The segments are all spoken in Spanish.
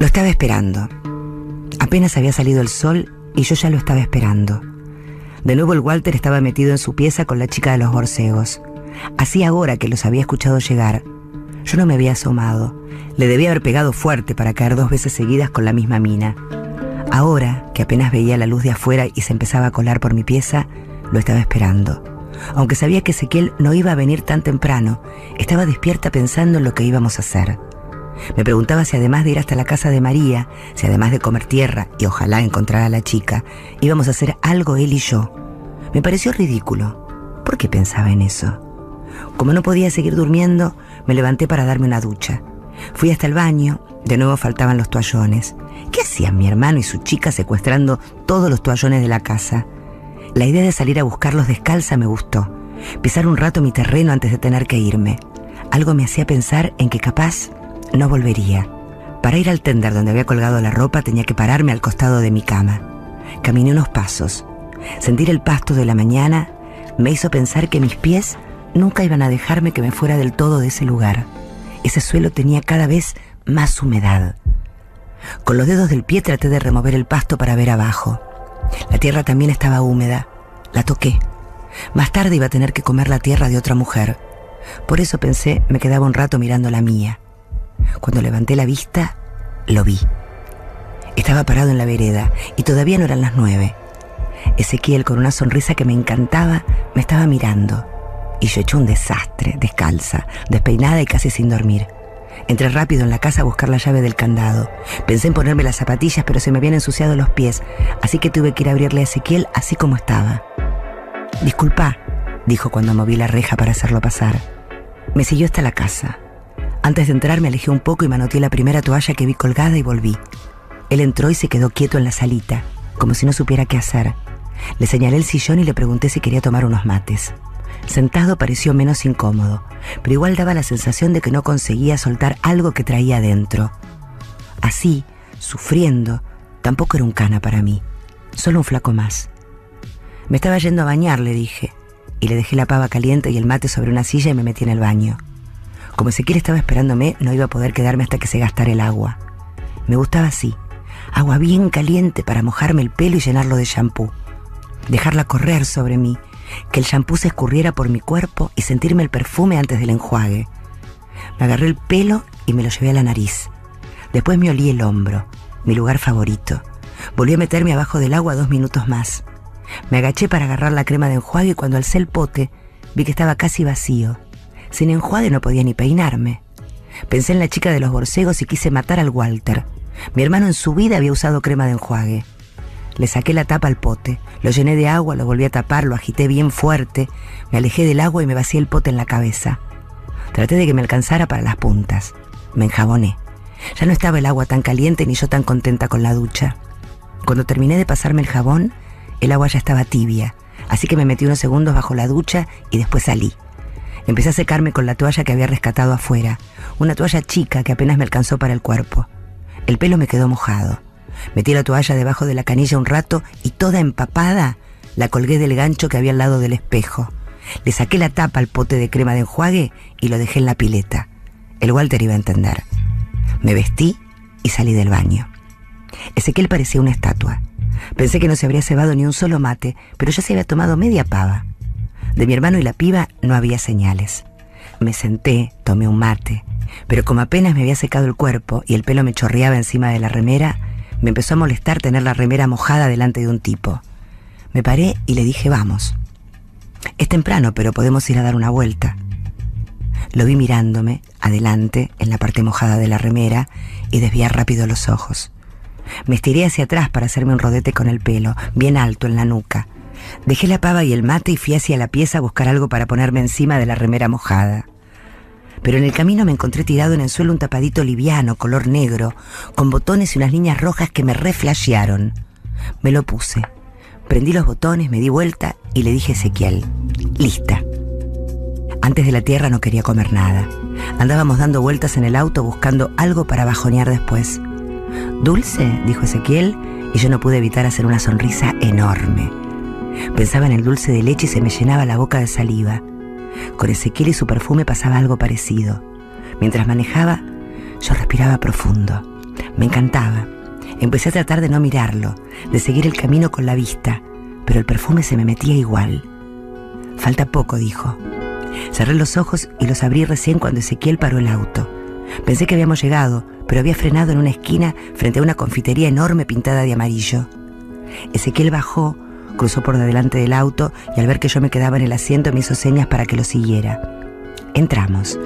Lo estaba esperando. Apenas había salido el sol y yo ya lo estaba esperando. De nuevo el Walter estaba metido en su pieza con la chica de los borcegos. Hacía ahora que los había escuchado llegar. Yo no me había asomado. Le debía haber pegado fuerte para caer dos veces seguidas con la misma mina. Ahora, que apenas veía la luz de afuera y se empezaba a colar por mi pieza, lo estaba esperando. Aunque sabía que Ezequiel no iba a venir tan temprano, estaba despierta pensando en lo que íbamos a hacer. Me preguntaba si además de ir hasta la casa de María, si además de comer tierra y ojalá encontrar a la chica, íbamos a hacer algo él y yo. Me pareció ridículo. ¿Por qué pensaba en eso? Como no podía seguir durmiendo, me levanté para darme una ducha. Fui hasta el baño, de nuevo faltaban los toallones. ¿Qué hacían mi hermano y su chica secuestrando todos los toallones de la casa? La idea de salir a buscarlos descalza me gustó. Pisar un rato mi terreno antes de tener que irme. Algo me hacía pensar en que capaz no volvería. Para ir al tender donde había colgado la ropa tenía que pararme al costado de mi cama. Caminé unos pasos. Sentir el pasto de la mañana me hizo pensar que mis pies nunca iban a dejarme que me fuera del todo de ese lugar. Ese suelo tenía cada vez más humedad. Con los dedos del pie traté de remover el pasto para ver abajo. La tierra también estaba húmeda. La toqué. Más tarde iba a tener que comer la tierra de otra mujer. Por eso pensé me quedaba un rato mirando la mía. Cuando levanté la vista, lo vi. Estaba parado en la vereda y todavía no eran las nueve. Ezequiel, con una sonrisa que me encantaba, me estaba mirando. Y yo hecho un desastre, descalza, despeinada y casi sin dormir. Entré rápido en la casa a buscar la llave del candado. Pensé en ponerme las zapatillas, pero se me habían ensuciado los pies, así que tuve que ir a abrirle a Ezequiel así como estaba. Disculpa, dijo cuando moví la reja para hacerlo pasar. Me siguió hasta la casa. Antes de entrar me alejé un poco y manoteé la primera toalla que vi colgada y volví. Él entró y se quedó quieto en la salita, como si no supiera qué hacer. Le señalé el sillón y le pregunté si quería tomar unos mates. Sentado pareció menos incómodo, pero igual daba la sensación de que no conseguía soltar algo que traía adentro. Así, sufriendo, tampoco era un cana para mí, solo un flaco más. Me estaba yendo a bañar, le dije, y le dejé la pava caliente y el mate sobre una silla y me metí en el baño. Como Ezequiel estaba esperándome, no iba a poder quedarme hasta que se gastara el agua. Me gustaba así, agua bien caliente para mojarme el pelo y llenarlo de champú. Dejarla correr sobre mí, que el champú se escurriera por mi cuerpo y sentirme el perfume antes del enjuague. Me agarré el pelo y me lo llevé a la nariz. Después me olí el hombro, mi lugar favorito. Volví a meterme abajo del agua dos minutos más. Me agaché para agarrar la crema de enjuague y cuando alcé el pote vi que estaba casi vacío. Sin enjuague no podía ni peinarme. Pensé en la chica de los borcegos y quise matar al Walter. Mi hermano en su vida había usado crema de enjuague. Le saqué la tapa al pote, lo llené de agua, lo volví a tapar, lo agité bien fuerte, me alejé del agua y me vacié el pote en la cabeza. Traté de que me alcanzara para las puntas. Me enjaboné. Ya no estaba el agua tan caliente ni yo tan contenta con la ducha. Cuando terminé de pasarme el jabón, el agua ya estaba tibia, así que me metí unos segundos bajo la ducha y después salí. Empecé a secarme con la toalla que había rescatado afuera, una toalla chica que apenas me alcanzó para el cuerpo. El pelo me quedó mojado. Metí la toalla debajo de la canilla un rato y toda empapada la colgué del gancho que había al lado del espejo. Le saqué la tapa al pote de crema de enjuague y lo dejé en la pileta. El Walter iba a entender. Me vestí y salí del baño. Ezequiel parecía una estatua. Pensé que no se habría cebado ni un solo mate, pero ya se había tomado media pava. De mi hermano y la piba no había señales. Me senté, tomé un mate, pero como apenas me había secado el cuerpo y el pelo me chorreaba encima de la remera, me empezó a molestar tener la remera mojada delante de un tipo. Me paré y le dije, vamos. Es temprano, pero podemos ir a dar una vuelta. Lo vi mirándome, adelante, en la parte mojada de la remera, y desviar rápido los ojos. Me estiré hacia atrás para hacerme un rodete con el pelo, bien alto en la nuca. Dejé la pava y el mate y fui hacia la pieza a buscar algo para ponerme encima de la remera mojada. Pero en el camino me encontré tirado en el suelo un tapadito liviano, color negro, con botones y unas líneas rojas que me reflashearon. Me lo puse. Prendí los botones, me di vuelta y le dije a Ezequiel, lista. Antes de la tierra no quería comer nada. Andábamos dando vueltas en el auto buscando algo para bajonear después. Dulce, dijo Ezequiel, y yo no pude evitar hacer una sonrisa enorme. Pensaba en el dulce de leche y se me llenaba la boca de saliva. Con Ezequiel y su perfume pasaba algo parecido. Mientras manejaba, yo respiraba profundo. Me encantaba. Empecé a tratar de no mirarlo, de seguir el camino con la vista, pero el perfume se me metía igual. Falta poco, dijo. Cerré los ojos y los abrí recién cuando Ezequiel paró el auto. Pensé que habíamos llegado, pero había frenado en una esquina frente a una confitería enorme pintada de amarillo. Ezequiel bajó, cruzó por delante del auto y al ver que yo me quedaba en el asiento me hizo señas para que lo siguiera. Entramos.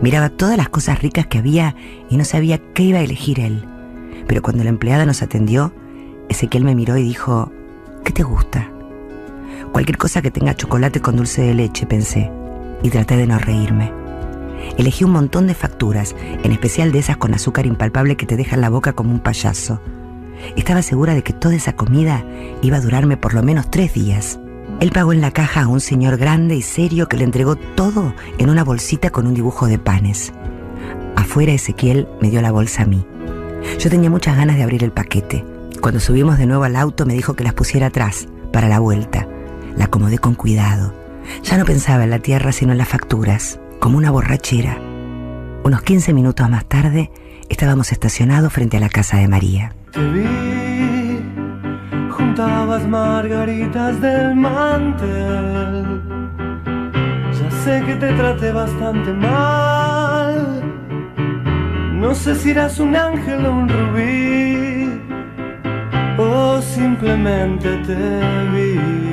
Miraba todas las cosas ricas que había y no sabía qué iba a elegir él. Pero cuando la empleada nos atendió, Ezequiel me miró y dijo, ¿qué te gusta? Cualquier cosa que tenga chocolate con dulce de leche, pensé, y traté de no reírme. Elegí un montón de facturas, en especial de esas con azúcar impalpable que te dejan la boca como un payaso. Estaba segura de que toda esa comida iba a durarme por lo menos tres días. Él pagó en la caja a un señor grande y serio que le entregó todo en una bolsita con un dibujo de panes. Afuera Ezequiel me dio la bolsa a mí. Yo tenía muchas ganas de abrir el paquete. Cuando subimos de nuevo al auto me dijo que las pusiera atrás, para la vuelta. La acomodé con cuidado. Ya no pensaba en la tierra sino en las facturas, como una borrachera. Unos 15 minutos más tarde estábamos estacionados frente a la casa de María. Te vi, juntabas margaritas del mantel. Ya sé que te traté bastante mal. No sé si eras un ángel o un rubí, o simplemente te vi.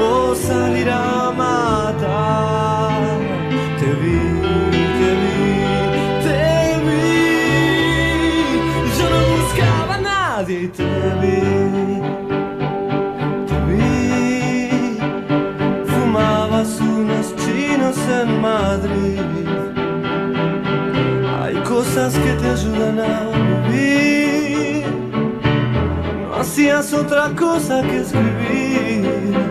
o salir a matar. Te vi, te vi, te vi. Yo no buscaba a nadie te vi. Te vi. Fumabas unos chinos en Madrid. Hay cosas que te ayudan a vivir. No hacías otra cosa que escribir.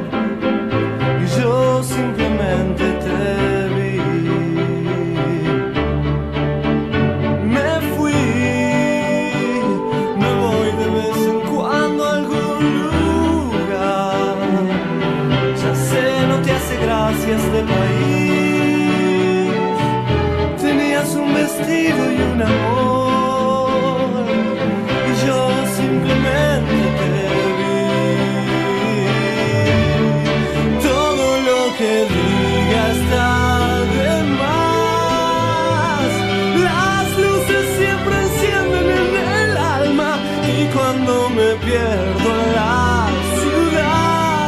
Me pierdo en la ciudad,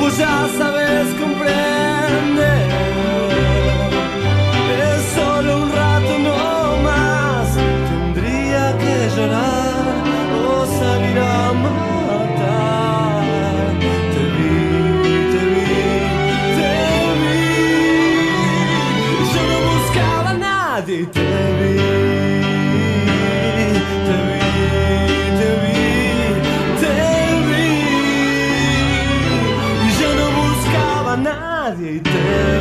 pues ya nadie te.